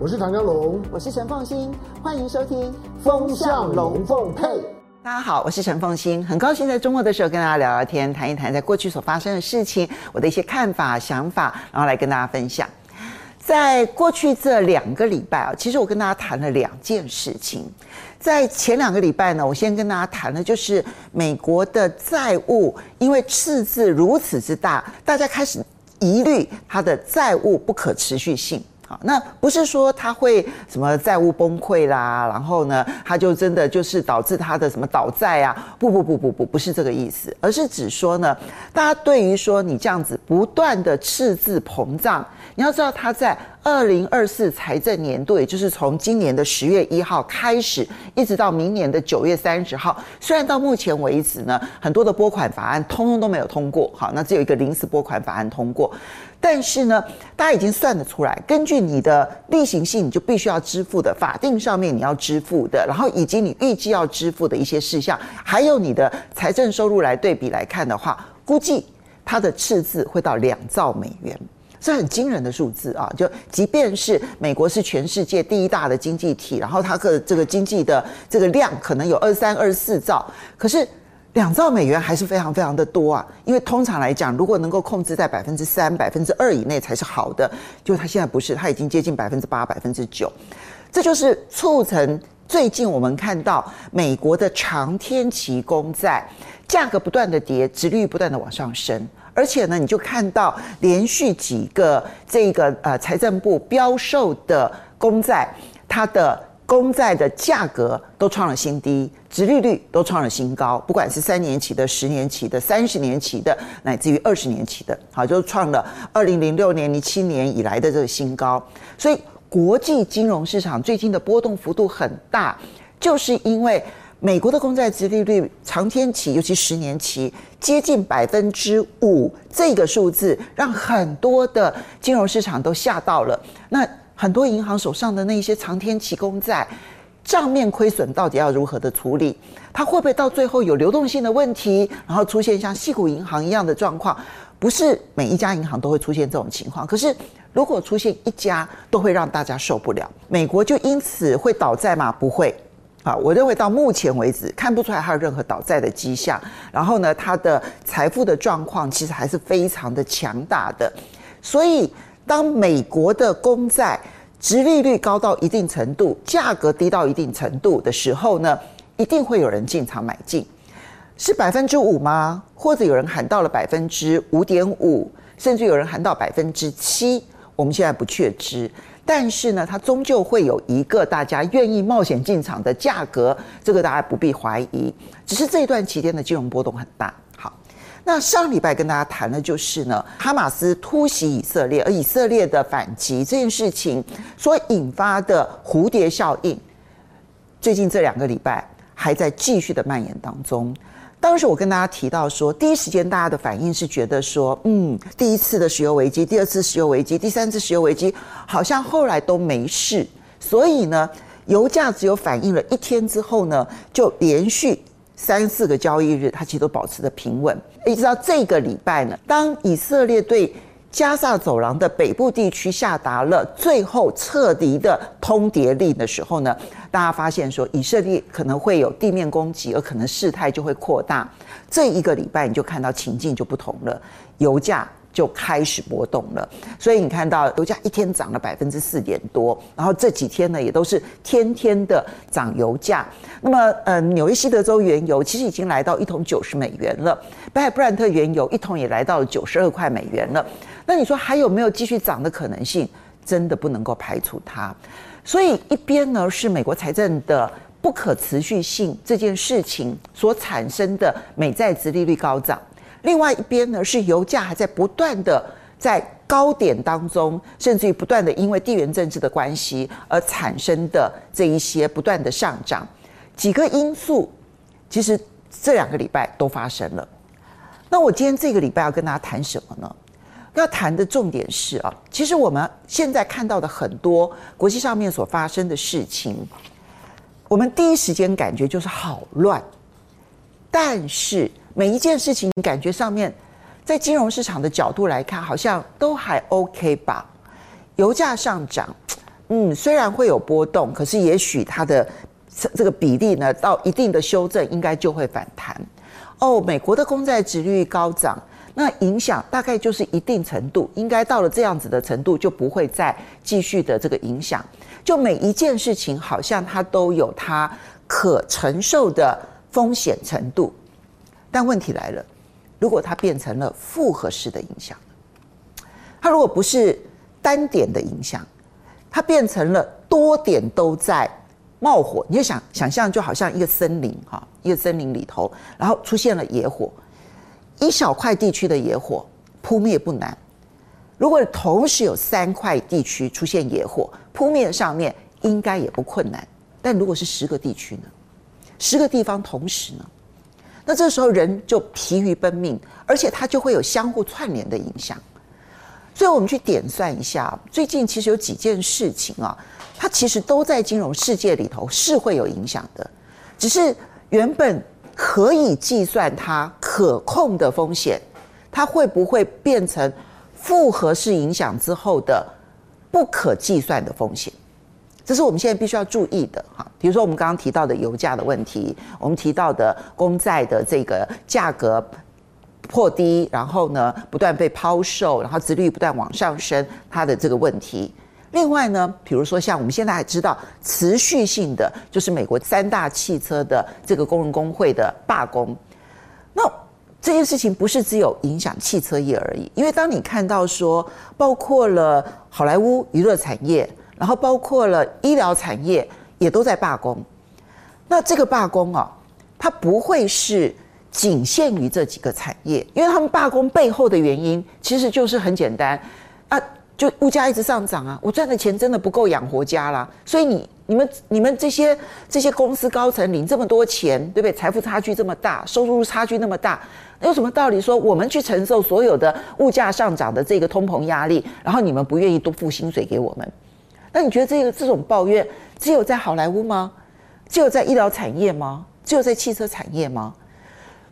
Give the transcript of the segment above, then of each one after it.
我是唐江龙，我是陈凤欣，欢迎收听《风向龙凤配》。大家好，我是陈凤欣，很高兴在周末的时候跟大家聊聊天，谈一谈在过去所发生的事情，我的一些看法、想法，然后来跟大家分享。在过去这两个礼拜啊，其实我跟大家谈了两件事情。在前两个礼拜呢，我先跟大家谈的就是美国的债务，因为赤字如此之大，大家开始疑虑它的债务不可持续性。好，那不是说他会什么债务崩溃啦，然后呢，他就真的就是导致他的什么倒债啊？不不不不不，不是这个意思，而是指说呢，大家对于说你这样子不断的赤字膨胀，你要知道他在二零二四财政年度，也就是从今年的十月一号开始，一直到明年的九月三十号，虽然到目前为止呢，很多的拨款法案通通都没有通过，好，那只有一个临时拨款法案通过。但是呢，大家已经算得出来，根据你的例行性，你就必须要支付的法定上面你要支付的，然后以及你预计要支付的一些事项，还有你的财政收入来对比来看的话，估计它的赤字会到两兆美元，是很惊人的数字啊！就即便是美国是全世界第一大的经济体，然后它的这个经济的这个量可能有二三二四兆，可是。两兆美元还是非常非常的多啊，因为通常来讲，如果能够控制在百分之三、百分之二以内才是好的。就它现在不是，它已经接近百分之八、百分之九，这就是促成最近我们看到美国的长天期公债价格不断的跌，殖率不断的往上升，而且呢，你就看到连续几个这个呃财政部标售的公债，它的。公债的价格都创了新低，殖利率都创了新高，不管是三年期的、十年期的、三十年期的，乃至于二十年期的，好，就创了二零零六年、零七年以来的这个新高。所以，国际金融市场最近的波动幅度很大，就是因为美国的公债殖利率长天期，尤其十年期接近百分之五，这个数字让很多的金融市场都吓到了。那很多银行手上的那些长天期公债，账面亏损到底要如何的处理？它会不会到最后有流动性的问题，然后出现像矽谷银行一样的状况？不是每一家银行都会出现这种情况，可是如果出现一家，都会让大家受不了。美国就因此会倒债吗？不会啊！我认为到目前为止看不出来它有任何倒债的迹象。然后呢，它的财富的状况其实还是非常的强大的，所以。当美国的公债殖利率高到一定程度，价格低到一定程度的时候呢，一定会有人进场买进，是百分之五吗？或者有人喊到了百分之五点五，甚至有人喊到百分之七，我们现在不确知。但是呢，它终究会有一个大家愿意冒险进场的价格，这个大家不必怀疑。只是这一段期间的金融波动很大。好那上礼拜跟大家谈的就是呢，哈马斯突袭以色列，而以色列的反击这件事情所引发的蝴蝶效应，最近这两个礼拜还在继续的蔓延当中。当时我跟大家提到说，第一时间大家的反应是觉得说，嗯，第一次的石油危机，第二次石油危机，第三次石油危机，好像后来都没事，所以呢，油价只有反应了一天之后呢，就连续。三四个交易日，它其实都保持着平稳，一直到这个礼拜呢，当以色列对加萨走廊的北部地区下达了最后彻底的通牒令的时候呢，大家发现说以色列可能会有地面攻击，而可能事态就会扩大。这一个礼拜你就看到情境就不同了，油价。就开始波动了，所以你看到油价一天涨了百分之四点多，然后这几天呢也都是天天的涨油价。那么，呃，纽约西德州原油其实已经来到一桶九十美元了，北海布兰特原油一桶也来到了九十二块美元了。那你说还有没有继续涨的可能性？真的不能够排除它。所以一边呢是美国财政的不可持续性这件事情所产生的美债殖利率高涨。另外一边呢，是油价还在不断的在高点当中，甚至于不断的因为地缘政治的关系而产生的这一些不断的上涨，几个因素，其实这两个礼拜都发生了。那我今天这个礼拜要跟大家谈什么呢？要谈的重点是啊，其实我们现在看到的很多国际上面所发生的事情，我们第一时间感觉就是好乱，但是。每一件事情，感觉上面，在金融市场的角度来看，好像都还 OK 吧。油价上涨，嗯，虽然会有波动，可是也许它的这个比例呢，到一定的修正，应该就会反弹。哦，美国的公债殖利率高涨，那影响大概就是一定程度，应该到了这样子的程度，就不会再继续的这个影响。就每一件事情，好像它都有它可承受的风险程度。但问题来了，如果它变成了复合式的影响，它如果不是单点的影响，它变成了多点都在冒火，你就想想象，就好像一个森林哈，一个森林里头，然后出现了野火，一小块地区的野火扑灭不难。如果同时有三块地区出现野火，扑灭上面应该也不困难。但如果是十个地区呢？十个地方同时呢？那这时候人就疲于奔命，而且它就会有相互串联的影响。所以我们去点算一下，最近其实有几件事情啊。它其实都在金融世界里头是会有影响的，只是原本可以计算它可控的风险，它会不会变成复合式影响之后的不可计算的风险？这是我们现在必须要注意的哈。比如说我们刚刚提到的油价的问题，我们提到的公债的这个价格破低，然后呢不断被抛售，然后殖率不断往上升，它的这个问题。另外呢，比如说像我们现在还知道持续性的，就是美国三大汽车的这个工人工会的罢工，那这件事情不是只有影响汽车业而已，因为当你看到说，包括了好莱坞娱乐产业，然后包括了医疗产业也都在罢工，那这个罢工啊，它不会是仅限于这几个产业，因为他们罢工背后的原因其实就是很简单啊。就物价一直上涨啊，我赚的钱真的不够养活家啦，所以你、你们、你们这些这些公司高层领这么多钱，对不对？财富差距这么大，收入差距那么大，有什么道理说我们去承受所有的物价上涨的这个通膨压力，然后你们不愿意多付薪水给我们？那你觉得这个这种抱怨只有在好莱坞吗？只有在医疗产业吗？只有在汽车产业吗？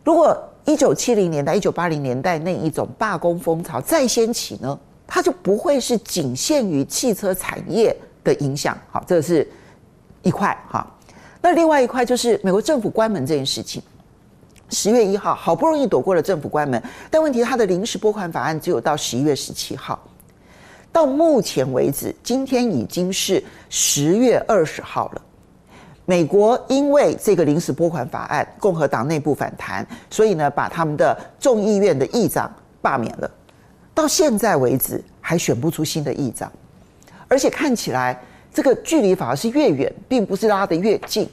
如果一九七零年代、一九八零年代那一种罢工风潮再掀起呢？它就不会是仅限于汽车产业的影响，好，这是一块哈。那另外一块就是美国政府关门这件事情。十月一号好不容易躲过了政府关门，但问题它的临时拨款法案只有到十一月十七号。到目前为止，今天已经是十月二十号了。美国因为这个临时拨款法案，共和党内部反弹，所以呢，把他们的众议院的议长罢免了。到现在为止还选不出新的议长，而且看起来这个距离反而是越远，并不是拉得越近。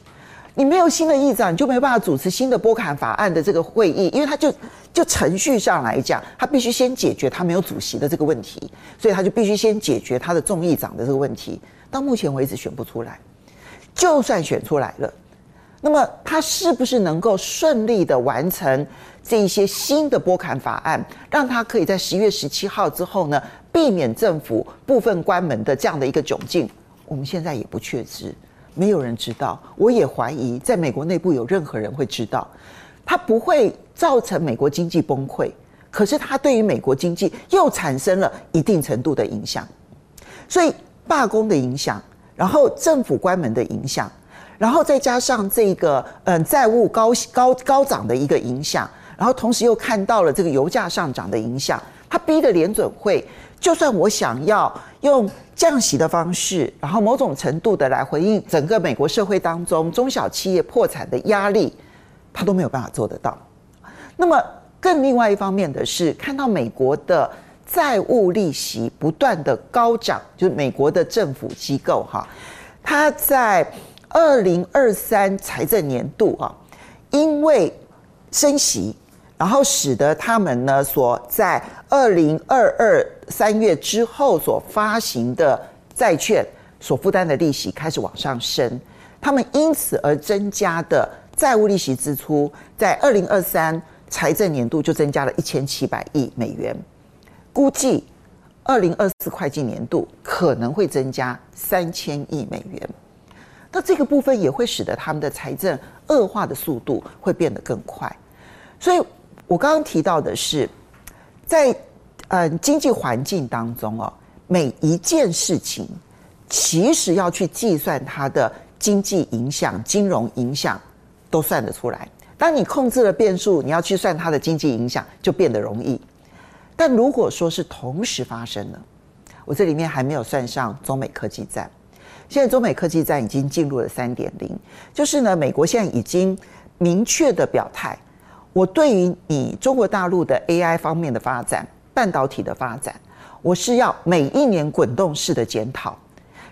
你没有新的议长，你就没办法主持新的拨款法案的这个会议，因为他就就程序上来讲，他必须先解决他没有主席的这个问题，所以他就必须先解决他的众议长的这个问题。到目前为止选不出来，就算选出来了，那么他是不是能够顺利的完成？这一些新的拨款法案，让他可以在十一月十七号之后呢，避免政府部分关门的这样的一个窘境。我们现在也不确知，没有人知道。我也怀疑，在美国内部有任何人会知道。它不会造成美国经济崩溃，可是它对于美国经济又产生了一定程度的影响。所以罢工的影响，然后政府关门的影响，然后再加上这个嗯债务高高高涨的一个影响。然后同时又看到了这个油价上涨的影响，他逼得联准会，就算我想要用降息的方式，然后某种程度的来回应整个美国社会当中中小企业破产的压力，他都没有办法做得到。那么更另外一方面的是，看到美国的债务利息不断的高涨，就是美国的政府机构哈，他在二零二三财政年度啊，因为升息。然后使得他们呢，所在二零二二三月之后所发行的债券所负担的利息开始往上升，他们因此而增加的债务利息支出，在二零二三财政年度就增加了一千七百亿美元，估计二零二四会计年度可能会增加三千亿美元，那这个部分也会使得他们的财政恶化的速度会变得更快，所以。我刚刚提到的是，在嗯经济环境当中哦，每一件事情其实要去计算它的经济影响、金融影响，都算得出来。当你控制了变数，你要去算它的经济影响，就变得容易。但如果说是同时发生了，我这里面还没有算上中美科技战。现在中美科技战已经进入了三点零，就是呢，美国现在已经明确的表态，我对于你中国大陆的 AI 方面的发展、半导体的发展，我是要每一年滚动式的检讨。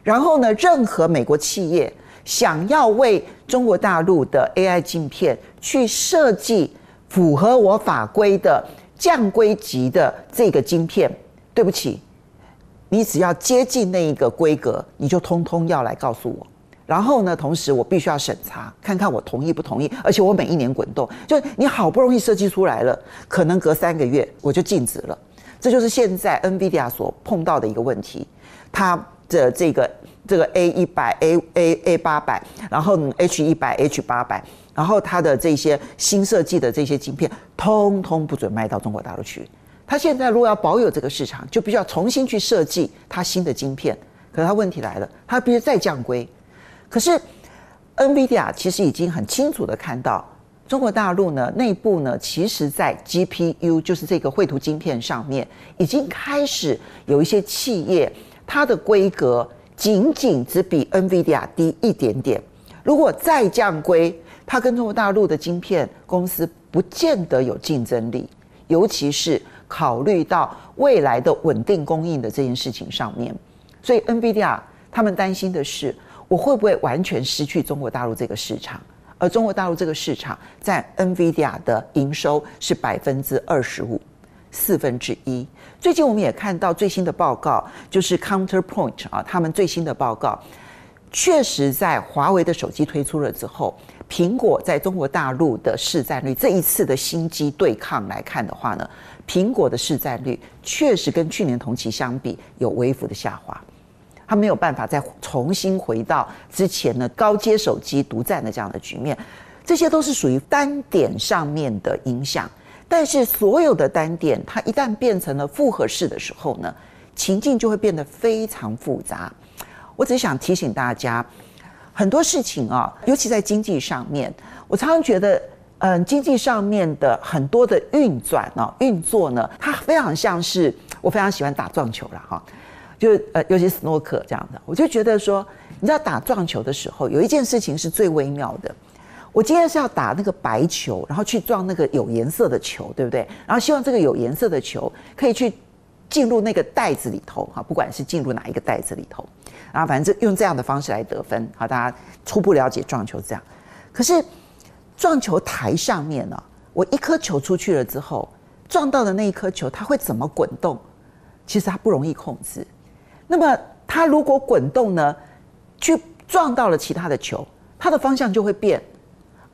然后呢，任何美国企业想要为中国大陆的 AI 晶片去设计符合我法规的降规级的这个晶片，对不起。你只要接近那一个规格，你就通通要来告诉我。然后呢，同时我必须要审查，看看我同意不同意。而且我每一年滚动，就你好不容易设计出来了，可能隔三个月我就禁止了。这就是现在 NVIDIA 所碰到的一个问题。它的这个这个 A 一百 A A A 八百，然后 H 一百 H 八百，然后它的这些新设计的这些晶片，通通不准卖到中国大陆去。他现在如果要保有这个市场，就必须要重新去设计他新的晶片。可是他问题来了，他必须再降规。可是 NVIDIA 其实已经很清楚的看到，中国大陆呢内部呢，其实在 GPU 就是这个绘图晶片上面，已经开始有一些企业，它的规格仅仅只比 NVIDIA 低一点点。如果再降规，它跟中国大陆的晶片公司不见得有竞争力，尤其是。考虑到未来的稳定供应的这件事情上面，所以 NVIDIA 他们担心的是，我会不会完全失去中国大陆这个市场？而中国大陆这个市场占 NVIDIA 的营收是百分之二十五，四分之一。最近我们也看到最新的报告，就是 Counterpoint 啊，他们最新的报告，确实在华为的手机推出了之后，苹果在中国大陆的市占率，这一次的新机对抗来看的话呢，苹果的市占率确实跟去年同期相比有微幅的下滑，它没有办法再重新回到之前的高阶手机独占的这样的局面，这些都是属于单点上面的影响。但是所有的单点，它一旦变成了复合式的时候呢，情境就会变得非常复杂。我只想提醒大家，很多事情啊，尤其在经济上面，我常常觉得。嗯，经济上面的很多的运转呢、运作呢，它非常像是我非常喜欢打撞球了哈，就呃，尤其斯诺克这样的，我就觉得说，你知道打撞球的时候，有一件事情是最微妙的。我今天是要打那个白球，然后去撞那个有颜色的球，对不对？然后希望这个有颜色的球可以去进入那个袋子里头哈，不管是进入哪一个袋子里头，然后反正用这样的方式来得分。好，大家初步了解撞球这样，可是。撞球台上面呢，我一颗球出去了之后，撞到的那一颗球，它会怎么滚动？其实它不容易控制。那么它如果滚动呢，去撞到了其他的球，它的方向就会变，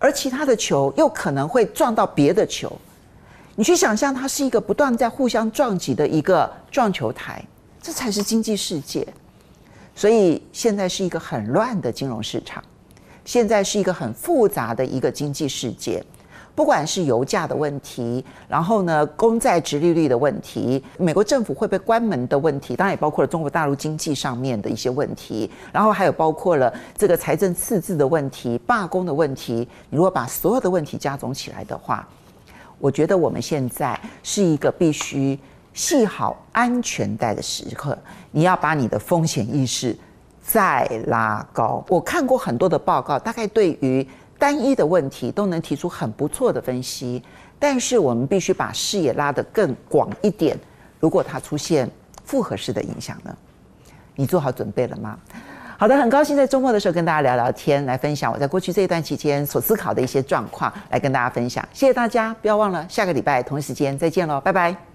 而其他的球又可能会撞到别的球。你去想象，它是一个不断在互相撞击的一个撞球台，这才是经济世界。所以现在是一个很乱的金融市场。现在是一个很复杂的一个经济世界，不管是油价的问题，然后呢，公债殖利率的问题，美国政府会被关门的问题，当然也包括了中国大陆经济上面的一些问题，然后还有包括了这个财政赤字的问题、罢工的问题。你如果把所有的问题加总起来的话，我觉得我们现在是一个必须系好安全带的时刻。你要把你的风险意识。再拉高，我看过很多的报告，大概对于单一的问题都能提出很不错的分析。但是我们必须把视野拉得更广一点。如果它出现复合式的影响呢？你做好准备了吗？好的，很高兴在周末的时候跟大家聊聊天，来分享我在过去这一段期间所思考的一些状况，来跟大家分享。谢谢大家，不要忘了下个礼拜同一时间再见喽，拜拜。